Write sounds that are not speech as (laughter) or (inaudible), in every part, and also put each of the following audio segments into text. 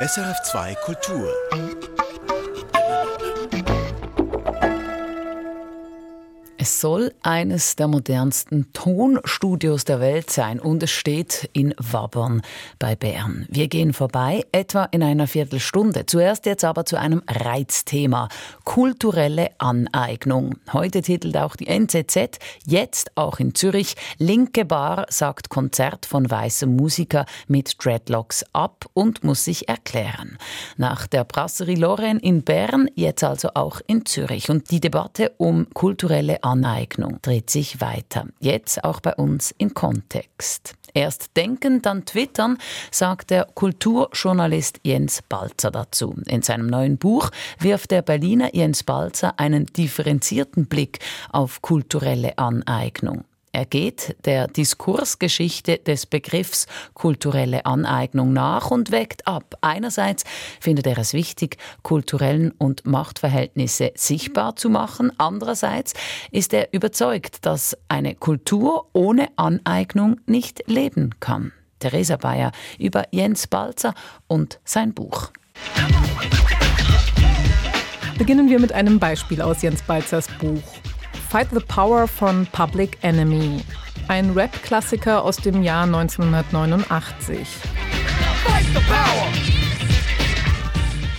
SRF2 Kultur. Es soll eines der modernsten Tonstudios der Welt sein und es steht in Wabbern bei Bern. Wir gehen vorbei, etwa in einer Viertelstunde. Zuerst jetzt aber zu einem Reizthema. Kulturelle Aneignung. Heute titelt auch die NZZ, jetzt auch in Zürich, Linke Bar sagt Konzert von weißem Musiker mit Dreadlocks ab und muss sich erklären. Nach der Brasserie Lorraine in Bern, jetzt also auch in Zürich. Und die Debatte um kulturelle Aneignung dreht sich weiter. Jetzt auch bei uns im Kontext. Erst denken, dann twittern, sagt der Kulturjournalist Jens Balzer dazu. In seinem neuen Buch wirft der Berliner Jens Balzer einen differenzierten Blick auf kulturelle Aneignung. Er geht der Diskursgeschichte des Begriffs kulturelle Aneignung nach und weckt ab. Einerseits findet er es wichtig, kulturellen und Machtverhältnisse sichtbar zu machen. Andererseits ist er überzeugt, dass eine Kultur ohne Aneignung nicht leben kann. Theresa Bayer über Jens Balzer und sein Buch. Beginnen wir mit einem Beispiel aus Jens Balzers Buch. Fight the Power von Public Enemy. Ein Rap-Klassiker aus dem Jahr 1989.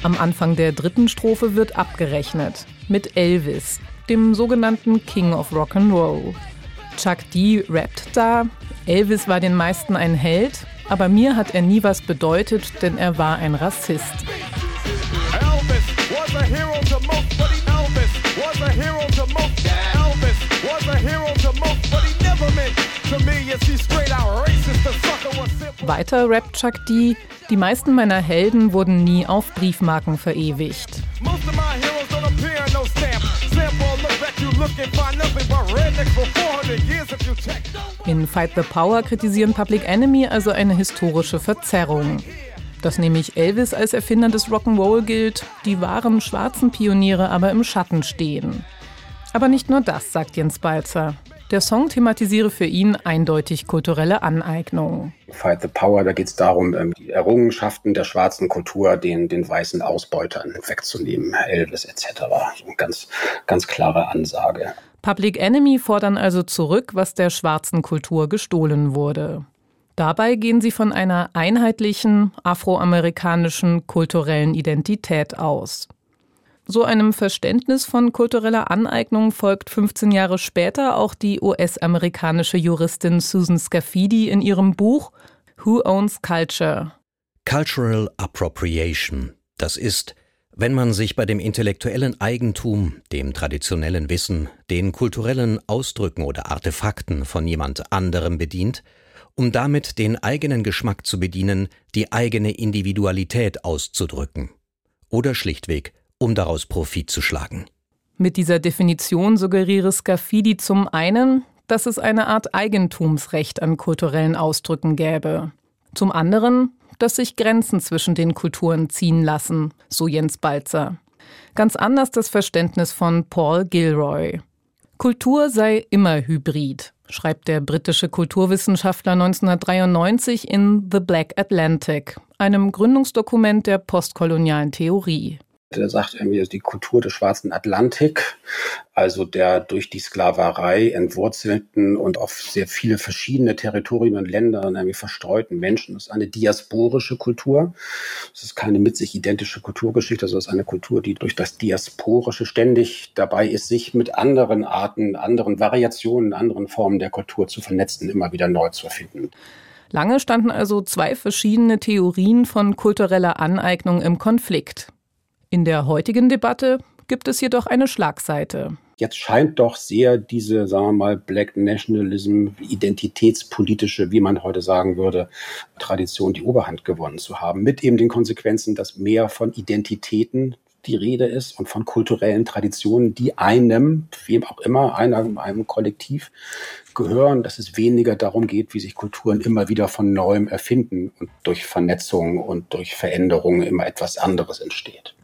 Am Anfang der dritten Strophe wird abgerechnet mit Elvis, dem sogenannten King of Rock and Roll. Chuck D rappt da, Elvis war den meisten ein Held, aber mir hat er nie was bedeutet, denn er war ein Rassist. Elvis was a hero Weiter rappt Chuck D. Die meisten meiner Helden wurden nie auf Briefmarken verewigt. In Fight the Power kritisieren Public Enemy also eine historische Verzerrung. Dass nämlich Elvis als Erfinder des Rock'n'Roll gilt, die wahren schwarzen Pioniere aber im Schatten stehen. Aber nicht nur das, sagt Jens Balzer. Der Song thematisiere für ihn eindeutig kulturelle Aneignung. Fight the Power, da geht es darum, ähm, die Errungenschaften der schwarzen Kultur den, den weißen Ausbeutern wegzunehmen, Elvis etc. Eine ganz, ganz klare Ansage. Public Enemy fordern also zurück, was der schwarzen Kultur gestohlen wurde. Dabei gehen sie von einer einheitlichen afroamerikanischen kulturellen Identität aus. So einem Verständnis von kultureller Aneignung folgt 15 Jahre später auch die US-amerikanische Juristin Susan Scafidi in ihrem Buch Who Owns Culture? Cultural Appropriation. Das ist, wenn man sich bei dem intellektuellen Eigentum, dem traditionellen Wissen, den kulturellen Ausdrücken oder Artefakten von jemand anderem bedient, um damit den eigenen Geschmack zu bedienen, die eigene Individualität auszudrücken. Oder schlichtweg um daraus Profit zu schlagen. Mit dieser Definition suggeriere Scafidi zum einen, dass es eine Art Eigentumsrecht an kulturellen Ausdrücken gäbe. Zum anderen, dass sich Grenzen zwischen den Kulturen ziehen lassen, so Jens Balzer. Ganz anders das Verständnis von Paul Gilroy. Kultur sei immer hybrid, schreibt der britische Kulturwissenschaftler 1993 in The Black Atlantic, einem Gründungsdokument der postkolonialen Theorie. Der sagt irgendwie, die Kultur des schwarzen Atlantik, also der durch die Sklaverei entwurzelten und auf sehr viele verschiedene Territorien und Länder irgendwie verstreuten Menschen. Das ist eine diasporische Kultur. Das ist keine mit sich identische Kulturgeschichte, sondern es ist eine Kultur, die durch das Diasporische ständig dabei ist, sich mit anderen Arten, anderen Variationen, anderen Formen der Kultur zu vernetzen, immer wieder neu zu erfinden. Lange standen also zwei verschiedene Theorien von kultureller Aneignung im Konflikt. In der heutigen Debatte gibt es jedoch eine Schlagseite. Jetzt scheint doch sehr diese, sagen wir mal, Black Nationalism, identitätspolitische, wie man heute sagen würde, Tradition die Oberhand gewonnen zu haben. Mit eben den Konsequenzen, dass mehr von Identitäten die Rede ist und von kulturellen Traditionen, die einem, wem auch immer, einem, einem Kollektiv gehören, dass es weniger darum geht, wie sich Kulturen immer wieder von neuem erfinden und durch Vernetzung und durch Veränderungen immer etwas anderes entsteht.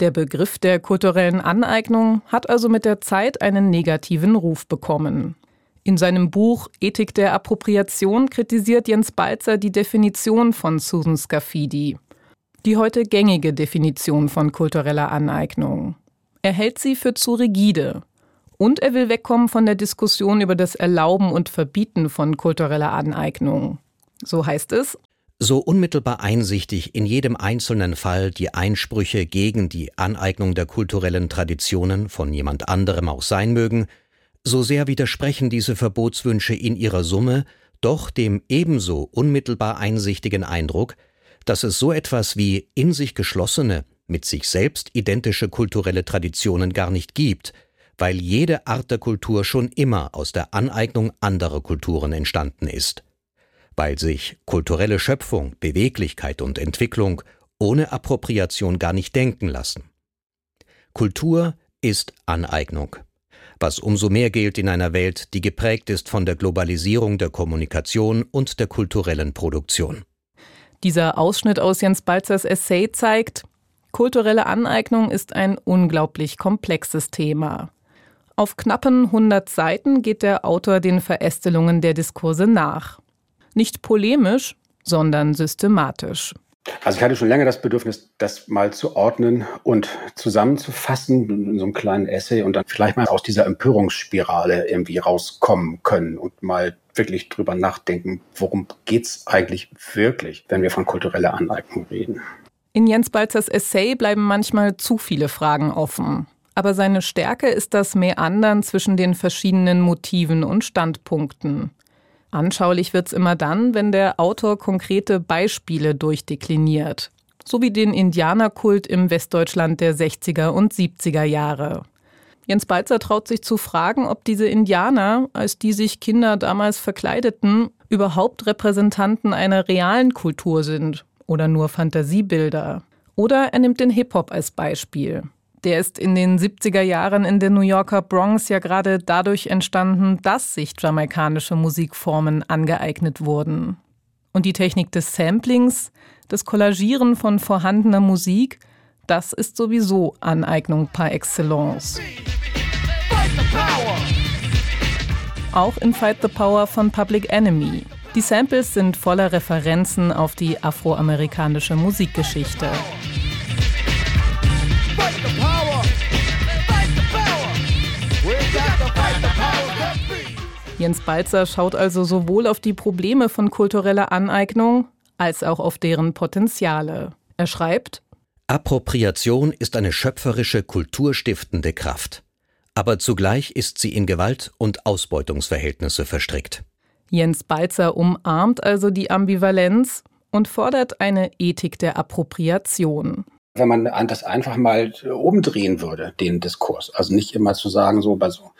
Der Begriff der kulturellen Aneignung hat also mit der Zeit einen negativen Ruf bekommen. In seinem Buch Ethik der Appropriation kritisiert Jens Balzer die Definition von Susan Scafidi. Die heute gängige Definition von kultureller Aneignung. Er hält sie für zu rigide. Und er will wegkommen von der Diskussion über das Erlauben und Verbieten von kultureller Aneignung. So heißt es, so unmittelbar einsichtig in jedem einzelnen Fall die Einsprüche gegen die Aneignung der kulturellen Traditionen von jemand anderem auch sein mögen, so sehr widersprechen diese Verbotswünsche in ihrer Summe doch dem ebenso unmittelbar einsichtigen Eindruck, dass es so etwas wie in sich geschlossene, mit sich selbst identische kulturelle Traditionen gar nicht gibt, weil jede Art der Kultur schon immer aus der Aneignung anderer Kulturen entstanden ist weil sich kulturelle Schöpfung, Beweglichkeit und Entwicklung ohne Appropriation gar nicht denken lassen. Kultur ist Aneignung, was umso mehr gilt in einer Welt, die geprägt ist von der Globalisierung der Kommunikation und der kulturellen Produktion. Dieser Ausschnitt aus Jens Balzers Essay zeigt, kulturelle Aneignung ist ein unglaublich komplexes Thema. Auf knappen 100 Seiten geht der Autor den Verästelungen der Diskurse nach. Nicht polemisch, sondern systematisch. Also ich hatte schon länger das Bedürfnis, das mal zu ordnen und zusammenzufassen in so einem kleinen Essay und dann vielleicht mal aus dieser Empörungsspirale irgendwie rauskommen können und mal wirklich drüber nachdenken, worum geht's eigentlich wirklich, wenn wir von kultureller Aneignung reden. In Jens Balzers Essay bleiben manchmal zu viele Fragen offen. Aber seine Stärke ist das Meandern zwischen den verschiedenen Motiven und Standpunkten. Anschaulich wird's immer dann, wenn der Autor konkrete Beispiele durchdekliniert. So wie den Indianerkult im Westdeutschland der 60er und 70er Jahre. Jens Balzer traut sich zu fragen, ob diese Indianer, als die sich Kinder damals verkleideten, überhaupt Repräsentanten einer realen Kultur sind oder nur Fantasiebilder. Oder er nimmt den Hip-Hop als Beispiel. Der ist in den 70er Jahren in der New Yorker Bronx ja gerade dadurch entstanden, dass sich jamaikanische Musikformen angeeignet wurden. Und die Technik des Samplings, das Kollagieren von vorhandener Musik, das ist sowieso Aneignung par excellence. Auch in Fight the Power von Public Enemy. Die Samples sind voller Referenzen auf die afroamerikanische Musikgeschichte. Jens Balzer schaut also sowohl auf die Probleme von kultureller Aneignung als auch auf deren Potenziale. Er schreibt, Appropriation ist eine schöpferische, kulturstiftende Kraft. Aber zugleich ist sie in Gewalt und Ausbeutungsverhältnisse verstrickt. Jens Balzer umarmt also die Ambivalenz und fordert eine Ethik der Appropriation wenn man das einfach mal umdrehen würde, den Diskurs. Also nicht immer zu sagen, so bei so,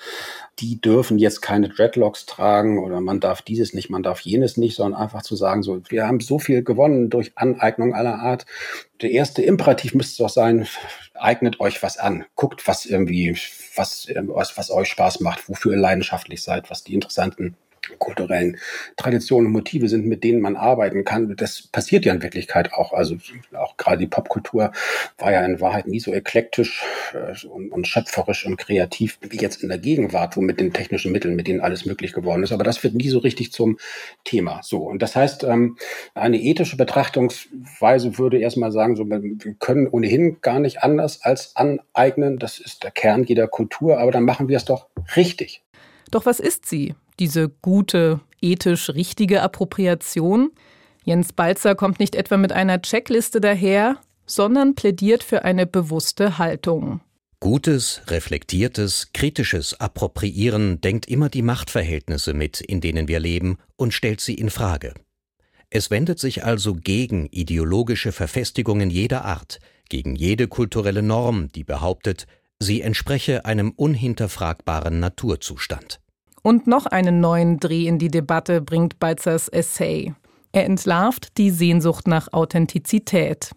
die dürfen jetzt keine Dreadlocks tragen oder man darf dieses nicht, man darf jenes nicht, sondern einfach zu sagen, so, wir haben so viel gewonnen durch Aneignung aller Art. Der erste Imperativ müsste doch sein, eignet euch was an. Guckt, was irgendwie, was, was, was euch Spaß macht, wofür ihr leidenschaftlich seid, was die interessanten kulturellen Traditionen und Motive sind, mit denen man arbeiten kann. Das passiert ja in Wirklichkeit auch. Also auch gerade die Popkultur war ja in Wahrheit nie so eklektisch äh, und, und, schöpferisch und kreativ wie jetzt in der Gegenwart, wo mit den technischen Mitteln, mit denen alles möglich geworden ist. Aber das wird nie so richtig zum Thema. So. Und das heißt, ähm, eine ethische Betrachtungsweise würde erstmal sagen, so, wir können ohnehin gar nicht anders als aneignen. Das ist der Kern jeder Kultur. Aber dann machen wir es doch richtig. Doch was ist sie? Diese gute, ethisch richtige Appropriation. Jens Balzer kommt nicht etwa mit einer Checkliste daher, sondern plädiert für eine bewusste Haltung. Gutes, reflektiertes, kritisches Appropriieren denkt immer die Machtverhältnisse mit, in denen wir leben, und stellt sie in Frage. Es wendet sich also gegen ideologische Verfestigungen jeder Art, gegen jede kulturelle Norm, die behauptet, sie entspreche einem unhinterfragbaren Naturzustand. Und noch einen neuen Dreh in die Debatte bringt Balzers Essay. Er entlarvt die Sehnsucht nach Authentizität.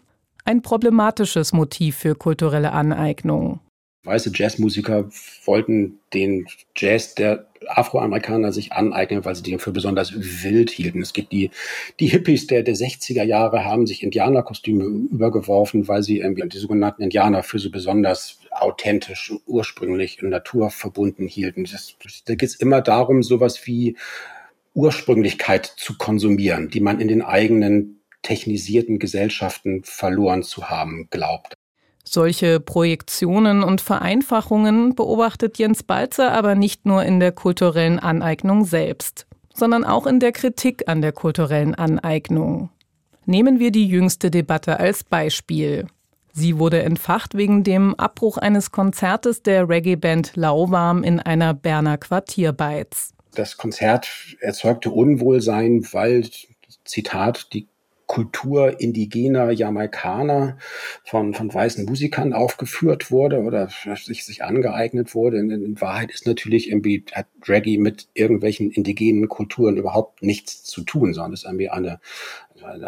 Ein problematisches Motiv für kulturelle Aneignung. Weiße Jazzmusiker wollten den Jazz der Afroamerikaner sich aneignen, weil sie den für besonders wild hielten. Es gibt die, die Hippies der, der 60er Jahre haben sich Indianerkostüme übergeworfen, weil sie die sogenannten Indianer für so besonders authentisch, ursprünglich und naturverbunden hielten. Das, da geht es immer darum, sowas wie Ursprünglichkeit zu konsumieren, die man in den eigenen technisierten Gesellschaften verloren zu haben glaubt. Solche Projektionen und Vereinfachungen beobachtet Jens Balzer aber nicht nur in der kulturellen Aneignung selbst, sondern auch in der Kritik an der kulturellen Aneignung. Nehmen wir die jüngste Debatte als Beispiel. Sie wurde entfacht wegen dem Abbruch eines Konzertes der Reggae-Band Lauwarm in einer Berner Quartierbeiz. Das Konzert erzeugte Unwohlsein, weil, Zitat, die Kultur indigener Jamaikaner von, von weißen Musikern aufgeführt wurde oder sich, sich angeeignet wurde. In, in Wahrheit ist natürlich irgendwie, hat Reggae mit irgendwelchen indigenen Kulturen überhaupt nichts zu tun, sondern ist irgendwie eine, eine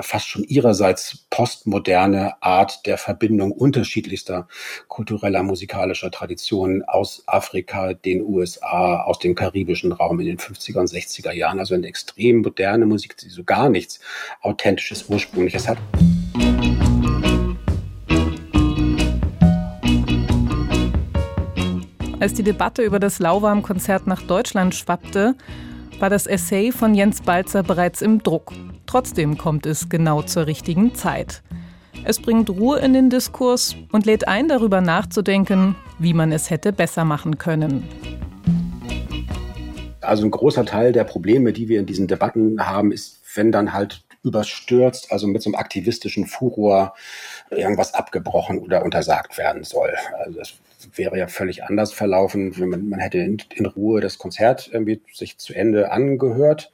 fast schon ihrerseits postmoderne Art der Verbindung unterschiedlichster kultureller, musikalischer Traditionen aus Afrika, den USA, aus dem karibischen Raum in den 50er und 60er Jahren. Also eine extrem moderne Musik, die so gar nichts Authentisches, Ursprüngliches hat. Als die Debatte über das Lauwarm-Konzert nach Deutschland schwappte, war das Essay von Jens Balzer bereits im Druck. Trotzdem kommt es genau zur richtigen Zeit. Es bringt Ruhe in den Diskurs und lädt ein, darüber nachzudenken, wie man es hätte besser machen können. Also ein großer Teil der Probleme, die wir in diesen Debatten haben, ist, wenn dann halt überstürzt, also mit so einem aktivistischen Furor irgendwas abgebrochen oder untersagt werden soll. Also das wäre ja völlig anders verlaufen. Man, man hätte in, in, Ruhe das Konzert irgendwie sich zu Ende angehört,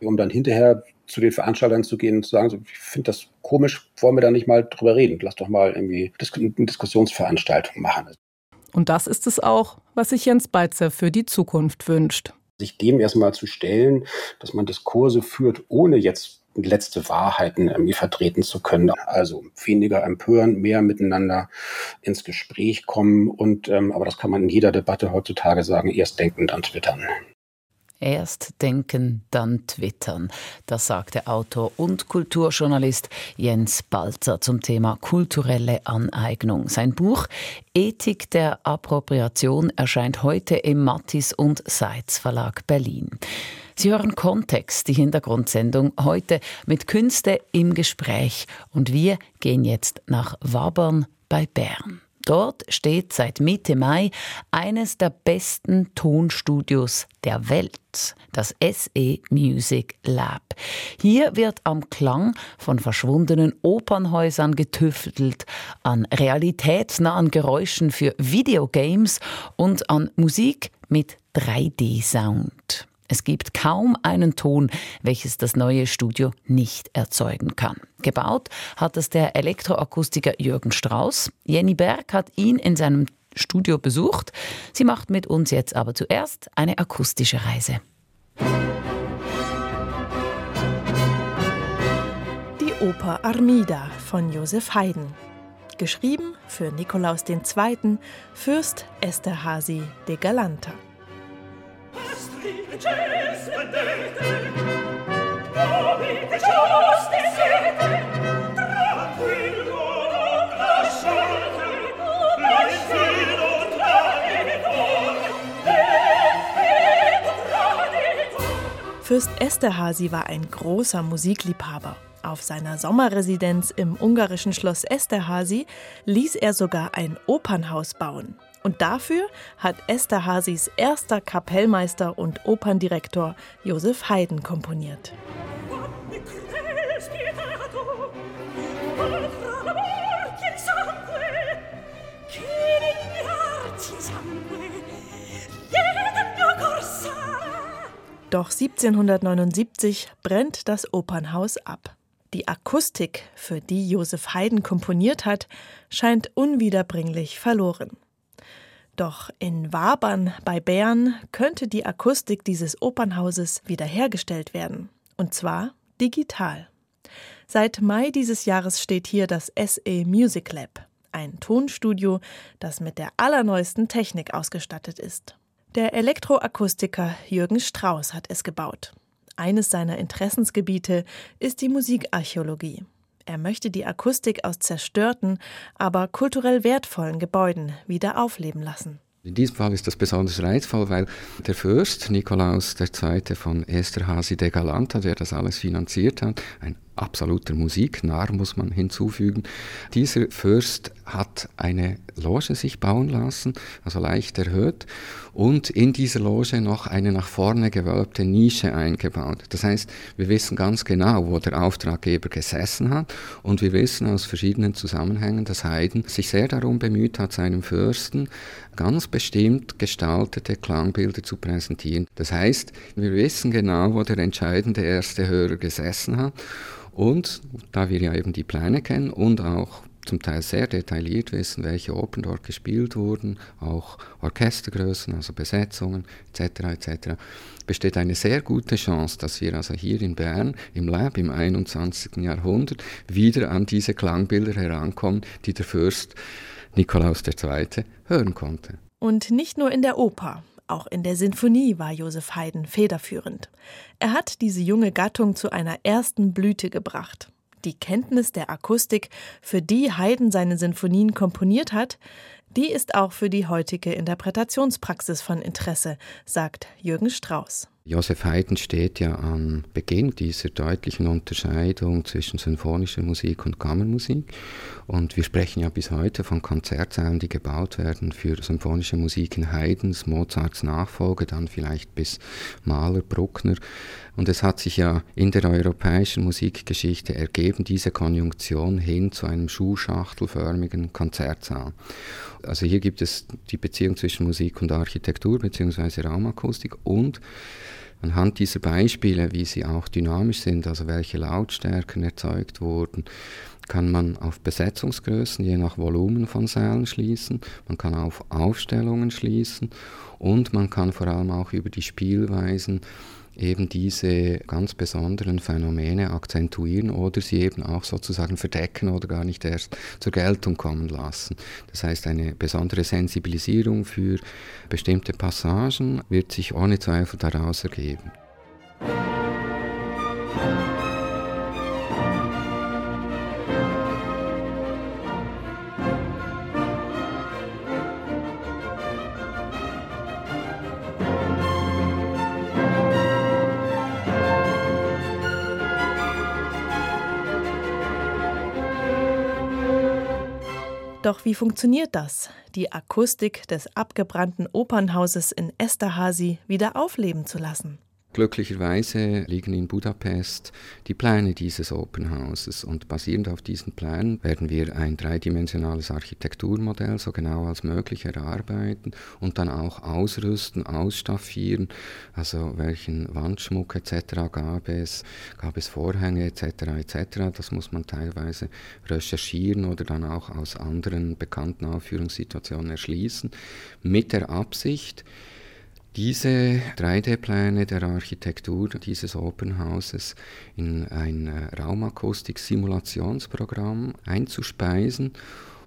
um dann hinterher zu den Veranstaltern zu gehen und zu sagen, so, ich finde das komisch, wollen wir da nicht mal drüber reden? Lass doch mal irgendwie eine Diskussionsveranstaltung machen. Und das ist es auch, was sich Jens Beitzer für die Zukunft wünscht. Sich dem erstmal zu stellen, dass man Diskurse führt, ohne jetzt letzte Wahrheiten irgendwie vertreten zu können. Also weniger empören, mehr miteinander ins Gespräch kommen und ähm, aber das kann man in jeder Debatte heutzutage sagen, erst denken, dann twittern. Erst denken, dann twittern. Das sagte Autor und Kulturjournalist Jens Balzer zum Thema kulturelle Aneignung. Sein Buch Ethik der Appropriation erscheint heute im Mattis und Seitz Verlag Berlin. Sie hören Kontext, die Hintergrundsendung heute mit Künste im Gespräch. Und wir gehen jetzt nach Wabern bei Bern. Dort steht seit Mitte Mai eines der besten Tonstudios der Welt, das SE Music Lab. Hier wird am Klang von verschwundenen Opernhäusern getüftelt, an realitätsnahen Geräuschen für Videogames und an Musik mit 3D-Sound. Es gibt kaum einen Ton, welches das neue Studio nicht erzeugen kann. Gebaut hat es der Elektroakustiker Jürgen Strauß. Jenny Berg hat ihn in seinem Studio besucht. Sie macht mit uns jetzt aber zuerst eine akustische Reise. Die Oper Armida von Josef Haydn. Geschrieben für Nikolaus II., Fürst Esterhazy de Galanta. Fürst Esterhazy war ein großer Musikliebhaber. Auf seiner Sommerresidenz im ungarischen Schloss Esterhazy ließ er sogar ein Opernhaus bauen. Und dafür hat Esterhazys erster Kapellmeister und Operndirektor Josef Haydn komponiert. Doch 1779 brennt das Opernhaus ab. Die Akustik, für die Josef Haydn komponiert hat, scheint unwiederbringlich verloren. Doch in Wabern bei Bern könnte die Akustik dieses Opernhauses wiederhergestellt werden. Und zwar digital. Seit Mai dieses Jahres steht hier das SE Music Lab, ein Tonstudio, das mit der allerneuesten Technik ausgestattet ist. Der Elektroakustiker Jürgen Strauß hat es gebaut. Eines seiner Interessensgebiete ist die Musikarchäologie. Er möchte die Akustik aus zerstörten, aber kulturell wertvollen Gebäuden wieder aufleben lassen. In diesem Fall ist das besonders reizvoll, weil der Fürst Nikolaus II. von Esterhazy de Galanta, der das alles finanziert hat, ein absoluter Musiknarr, muss man hinzufügen. Dieser Fürst hat eine Loge sich bauen lassen, also leicht erhöht, und in dieser Loge noch eine nach vorne gewölbte Nische eingebaut. Das heißt, wir wissen ganz genau, wo der Auftraggeber gesessen hat und wir wissen aus verschiedenen Zusammenhängen, dass Haydn sich sehr darum bemüht hat, seinem Fürsten ganz bestimmt gestaltete Klangbilder zu präsentieren. Das heißt, wir wissen genau, wo der entscheidende erste Hörer gesessen hat und da wir ja eben die Pläne kennen und auch zum Teil sehr detailliert wissen, welche Opern dort gespielt wurden, auch Orchestergrößen, also Besetzungen etc. etc. besteht eine sehr gute Chance, dass wir also hier in Bern im Lab im 21. Jahrhundert wieder an diese Klangbilder herankommen, die der Fürst Nikolaus II. hören konnte. Und nicht nur in der Oper. Auch in der Sinfonie war Josef Haydn federführend. Er hat diese junge Gattung zu einer ersten Blüte gebracht. Die Kenntnis der Akustik, für die Haydn seine Sinfonien komponiert hat, die ist auch für die heutige Interpretationspraxis von Interesse, sagt Jürgen Strauß. Josef Haydn steht ja am Beginn dieser deutlichen Unterscheidung zwischen sinfonischer Musik und Kammermusik. Und wir sprechen ja bis heute von Konzertsälen, die gebaut werden für symphonische Musik in Haydns, Mozarts Nachfolge, dann vielleicht bis Mahler, Bruckner. Und es hat sich ja in der europäischen Musikgeschichte ergeben, diese Konjunktion hin zu einem schuhschachtelförmigen Konzertsaal. Also hier gibt es die Beziehung zwischen Musik und Architektur bzw. Raumakustik und Anhand dieser Beispiele, wie sie auch dynamisch sind, also welche Lautstärken erzeugt wurden, kann man auf Besetzungsgrößen je nach Volumen von Sälen schließen, man kann auf Aufstellungen schließen und man kann vor allem auch über die Spielweisen eben diese ganz besonderen Phänomene akzentuieren oder sie eben auch sozusagen verdecken oder gar nicht erst zur Geltung kommen lassen. Das heißt, eine besondere Sensibilisierung für bestimmte Passagen wird sich ohne Zweifel daraus ergeben. Doch wie funktioniert das, die Akustik des abgebrannten Opernhauses in Esterhazy wieder aufleben zu lassen? Glücklicherweise liegen in Budapest die Pläne dieses Open Houses und basierend auf diesen Plänen werden wir ein dreidimensionales Architekturmodell so genau als möglich erarbeiten und dann auch ausrüsten, ausstaffieren, also welchen Wandschmuck etc. gab es, gab es Vorhänge etc. etc. Das muss man teilweise recherchieren oder dann auch aus anderen bekannten Aufführungssituationen erschließen, mit der Absicht, diese 3D-Pläne der Architektur dieses Open Houses in ein äh, Raumakustik-Simulationsprogramm einzuspeisen.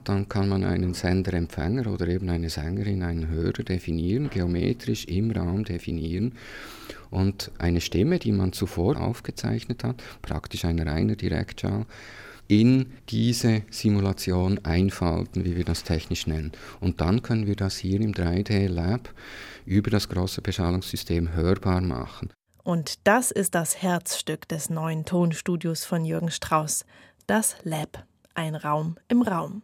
Dann kann man einen Senderempfänger oder eben eine Sängerin, einen Hörer definieren, geometrisch im Raum definieren und eine Stimme, die man zuvor aufgezeichnet hat, praktisch ein reiner Direktschall, in diese Simulation einfalten, wie wir das technisch nennen. Und dann können wir das hier im 3D-Lab über das große Beschallungssystem hörbar machen. Und das ist das Herzstück des neuen Tonstudios von Jürgen Strauss, das Lab, ein Raum im Raum.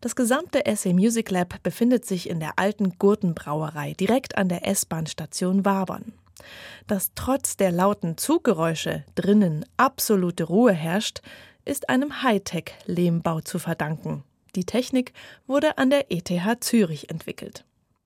Das gesamte SA Music Lab befindet sich in der alten Gurtenbrauerei direkt an der S-Bahn-Station Wabern. Dass trotz der lauten Zuggeräusche drinnen absolute Ruhe herrscht, ist einem Hightech-Lehmbau zu verdanken. Die Technik wurde an der ETH Zürich entwickelt.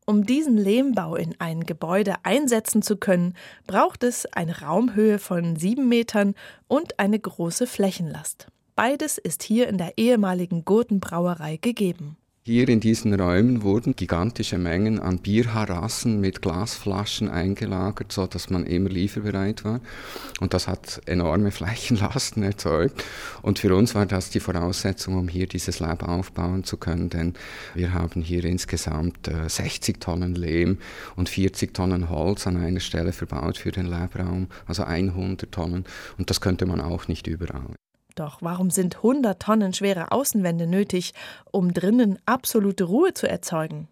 Um diesen Lehmbau in ein Gebäude einsetzen zu können, braucht es eine Raumhöhe von sieben Metern und eine große Flächenlast. Beides ist hier in der ehemaligen Gurtenbrauerei gegeben. Hier in diesen Räumen wurden gigantische Mengen an Bierharassen mit Glasflaschen eingelagert, so dass man immer lieferbereit war. Und das hat enorme (laughs) Flächenlasten erzeugt. Und für uns war das die Voraussetzung, um hier dieses Lab aufbauen zu können, denn wir haben hier insgesamt 60 äh, Tonnen Lehm und 40 Tonnen Holz an einer Stelle verbaut für den Labraum, also 100 Tonnen. Und das könnte man auch nicht überall. Doch warum sind 100 Tonnen schwere Außenwände nötig, um drinnen absolute Ruhe zu erzeugen?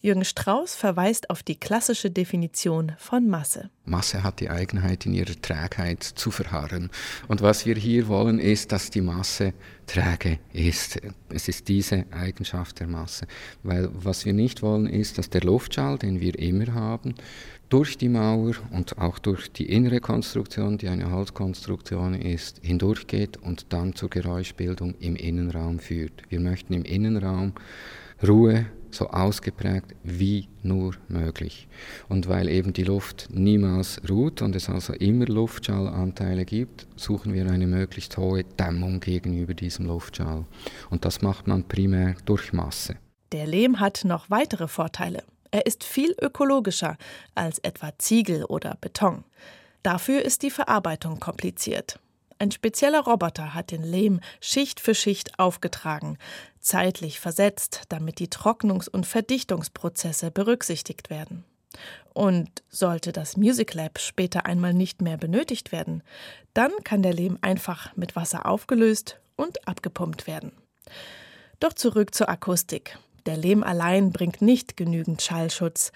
Jürgen Strauß verweist auf die klassische Definition von Masse. Masse hat die Eigenheit, in ihrer Trägheit zu verharren. Und was wir hier wollen, ist, dass die Masse träge ist. Es ist diese Eigenschaft der Masse. Weil was wir nicht wollen, ist, dass der Luftschall, den wir immer haben, durch die Mauer und auch durch die innere Konstruktion, die eine Holzkonstruktion ist, hindurchgeht und dann zur Geräuschbildung im Innenraum führt. Wir möchten im Innenraum Ruhe so ausgeprägt wie nur möglich. Und weil eben die Luft niemals ruht und es also immer Luftschallanteile gibt, suchen wir eine möglichst hohe Dämmung gegenüber diesem Luftschall. Und das macht man primär durch Masse. Der Lehm hat noch weitere Vorteile. Er ist viel ökologischer als etwa Ziegel oder Beton. Dafür ist die Verarbeitung kompliziert. Ein spezieller Roboter hat den Lehm Schicht für Schicht aufgetragen, zeitlich versetzt, damit die Trocknungs- und Verdichtungsprozesse berücksichtigt werden. Und sollte das Music Lab später einmal nicht mehr benötigt werden, dann kann der Lehm einfach mit Wasser aufgelöst und abgepumpt werden. Doch zurück zur Akustik. Der Lehm allein bringt nicht genügend Schallschutz,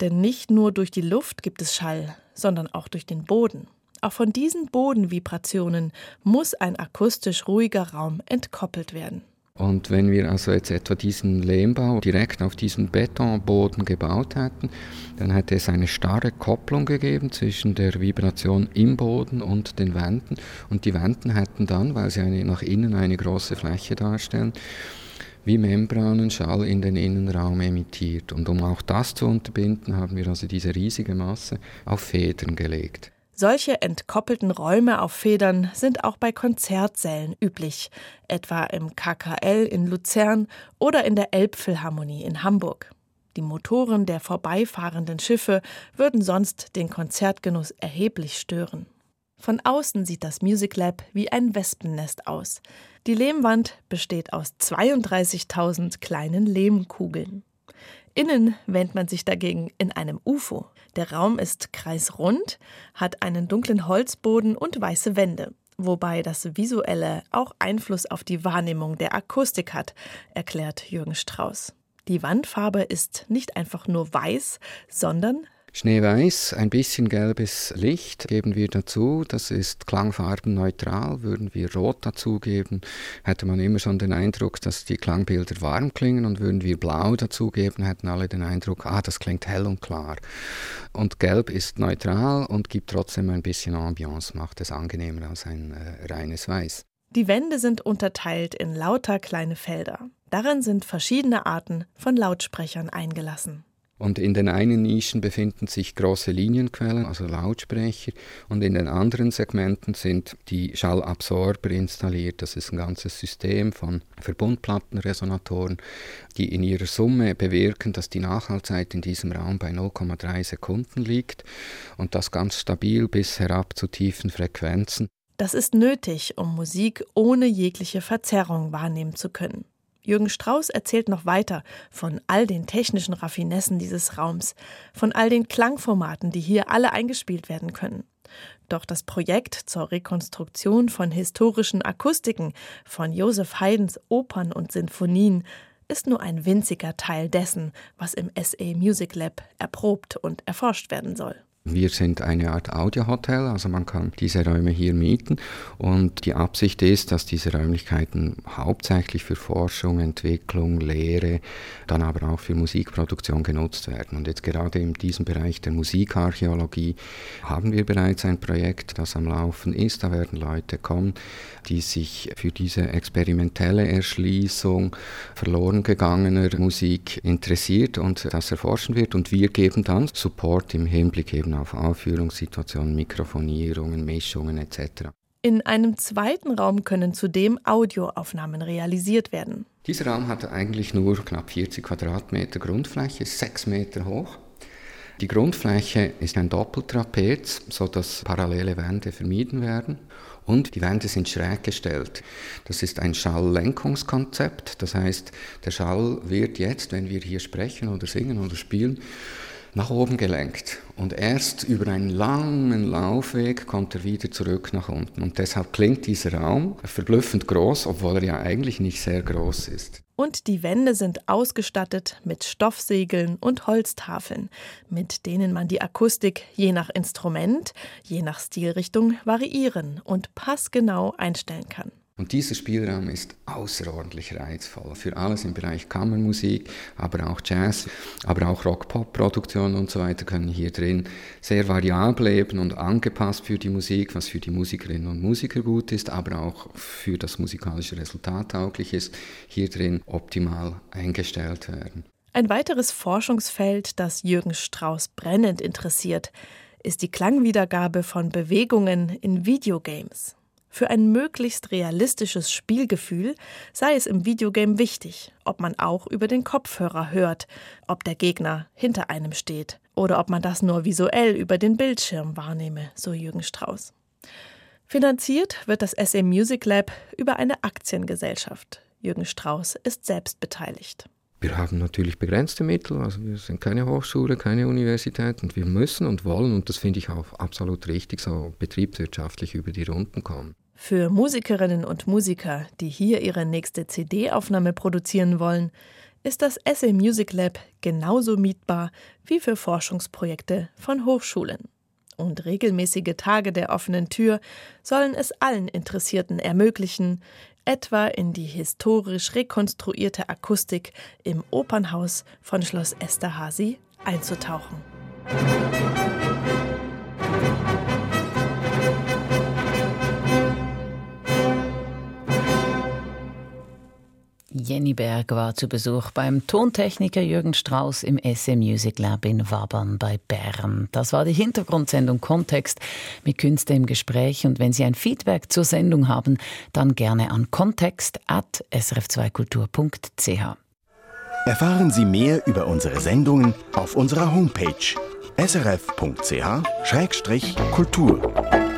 denn nicht nur durch die Luft gibt es Schall, sondern auch durch den Boden. Auch von diesen Bodenvibrationen muss ein akustisch ruhiger Raum entkoppelt werden. Und wenn wir also jetzt etwa diesen Lehmbau direkt auf diesen Betonboden gebaut hätten, dann hätte es eine starre Kopplung gegeben zwischen der Vibration im Boden und den Wänden. Und die Wänden hätten dann, weil sie eine, nach innen eine große Fläche darstellen, wie Membranen Schall in den Innenraum emittiert. Und um auch das zu unterbinden, haben wir also diese riesige Masse auf Federn gelegt. Solche entkoppelten Räume auf Federn sind auch bei Konzertsälen üblich, etwa im KKL in Luzern oder in der Elbphilharmonie in Hamburg. Die Motoren der vorbeifahrenden Schiffe würden sonst den Konzertgenuss erheblich stören. Von außen sieht das Music Lab wie ein Wespennest aus. Die Lehmwand besteht aus 32.000 kleinen Lehmkugeln. Innen wendet man sich dagegen in einem UFO. Der Raum ist kreisrund, hat einen dunklen Holzboden und weiße Wände, wobei das Visuelle auch Einfluss auf die Wahrnehmung der Akustik hat, erklärt Jürgen Strauß. Die Wandfarbe ist nicht einfach nur weiß, sondern Schneeweiß, ein bisschen gelbes Licht geben wir dazu. Das ist klangfarbenneutral. Würden wir Rot dazugeben, hätte man immer schon den Eindruck, dass die Klangbilder warm klingen. Und würden wir Blau dazugeben, hätten alle den Eindruck, ah, das klingt hell und klar. Und Gelb ist neutral und gibt trotzdem ein bisschen Ambiance, macht es angenehmer als ein äh, reines Weiß. Die Wände sind unterteilt in lauter kleine Felder. Darin sind verschiedene Arten von Lautsprechern eingelassen. Und in den einen Nischen befinden sich große Linienquellen, also Lautsprecher, und in den anderen Segmenten sind die Schallabsorber installiert. Das ist ein ganzes System von Verbundplattenresonatoren, die in ihrer Summe bewirken, dass die Nachhaltzeit in diesem Raum bei 0,3 Sekunden liegt und das ganz stabil bis herab zu tiefen Frequenzen. Das ist nötig, um Musik ohne jegliche Verzerrung wahrnehmen zu können. Jürgen Strauß erzählt noch weiter von all den technischen Raffinessen dieses Raums, von all den Klangformaten, die hier alle eingespielt werden können. Doch das Projekt zur Rekonstruktion von historischen Akustiken von Josef Haydns Opern und Sinfonien ist nur ein winziger Teil dessen, was im SE Music Lab erprobt und erforscht werden soll. Wir sind eine Art Audiohotel, also man kann diese Räume hier mieten und die Absicht ist, dass diese Räumlichkeiten hauptsächlich für Forschung, Entwicklung, Lehre, dann aber auch für Musikproduktion genutzt werden. Und jetzt gerade in diesem Bereich der Musikarchäologie haben wir bereits ein Projekt, das am Laufen ist. Da werden Leute kommen, die sich für diese experimentelle Erschließung verloren gegangener Musik interessiert und das erforschen wird. Und wir geben dann Support im Hinblick eben auf Aufführungssituationen, Mikrofonierungen, Mischungen etc. In einem zweiten Raum können zudem Audioaufnahmen realisiert werden. Dieser Raum hat eigentlich nur knapp 40 Quadratmeter Grundfläche, ist 6 Meter hoch. Die Grundfläche ist ein Doppeltrapez, sodass parallele Wände vermieden werden. Und die Wände sind schräg gestellt. Das ist ein Schalllenkungskonzept. Das heißt, der Schall wird jetzt, wenn wir hier sprechen oder singen oder spielen, nach oben gelenkt. Und erst über einen langen Laufweg kommt er wieder zurück nach unten. Und deshalb klingt dieser Raum verblüffend groß, obwohl er ja eigentlich nicht sehr groß ist. Und die Wände sind ausgestattet mit Stoffsegeln und Holztafeln, mit denen man die Akustik je nach Instrument, je nach Stilrichtung variieren und passgenau einstellen kann. Und dieser Spielraum ist außerordentlich reizvoll für alles im Bereich Kammermusik, aber auch Jazz, aber auch Rock-Pop-Produktionen und so weiter können hier drin sehr variabel eben und angepasst für die Musik, was für die Musikerinnen und Musiker gut ist, aber auch für das musikalische Resultat tauglich ist, hier drin optimal eingestellt werden. Ein weiteres Forschungsfeld, das Jürgen Strauss brennend interessiert, ist die Klangwiedergabe von Bewegungen in Videogames. Für ein möglichst realistisches Spielgefühl sei es im Videogame wichtig, ob man auch über den Kopfhörer hört, ob der Gegner hinter einem steht oder ob man das nur visuell über den Bildschirm wahrnehme, so Jürgen Strauß. Finanziert wird das SA Music Lab über eine Aktiengesellschaft. Jürgen Strauß ist selbst beteiligt. Wir haben natürlich begrenzte Mittel, also wir sind keine Hochschule, keine Universität und wir müssen und wollen, und das finde ich auch absolut richtig, so betriebswirtschaftlich über die Runden kommen. Für Musikerinnen und Musiker, die hier ihre nächste CD-Aufnahme produzieren wollen, ist das Essay Music Lab genauso mietbar wie für Forschungsprojekte von Hochschulen. Und regelmäßige Tage der offenen Tür sollen es allen Interessierten ermöglichen, etwa in die historisch rekonstruierte Akustik im Opernhaus von Schloss Esterhazy einzutauchen. Jenny Berg war zu Besuch beim Tontechniker Jürgen Strauß im SM Music Lab in Wabern bei Bern. Das war die Hintergrundsendung Kontext mit Künste im Gespräch. Und wenn Sie ein Feedback zur Sendung haben, dann gerne an kontext.srf2kultur.ch. Erfahren Sie mehr über unsere Sendungen auf unserer Homepage srf.ch-kultur.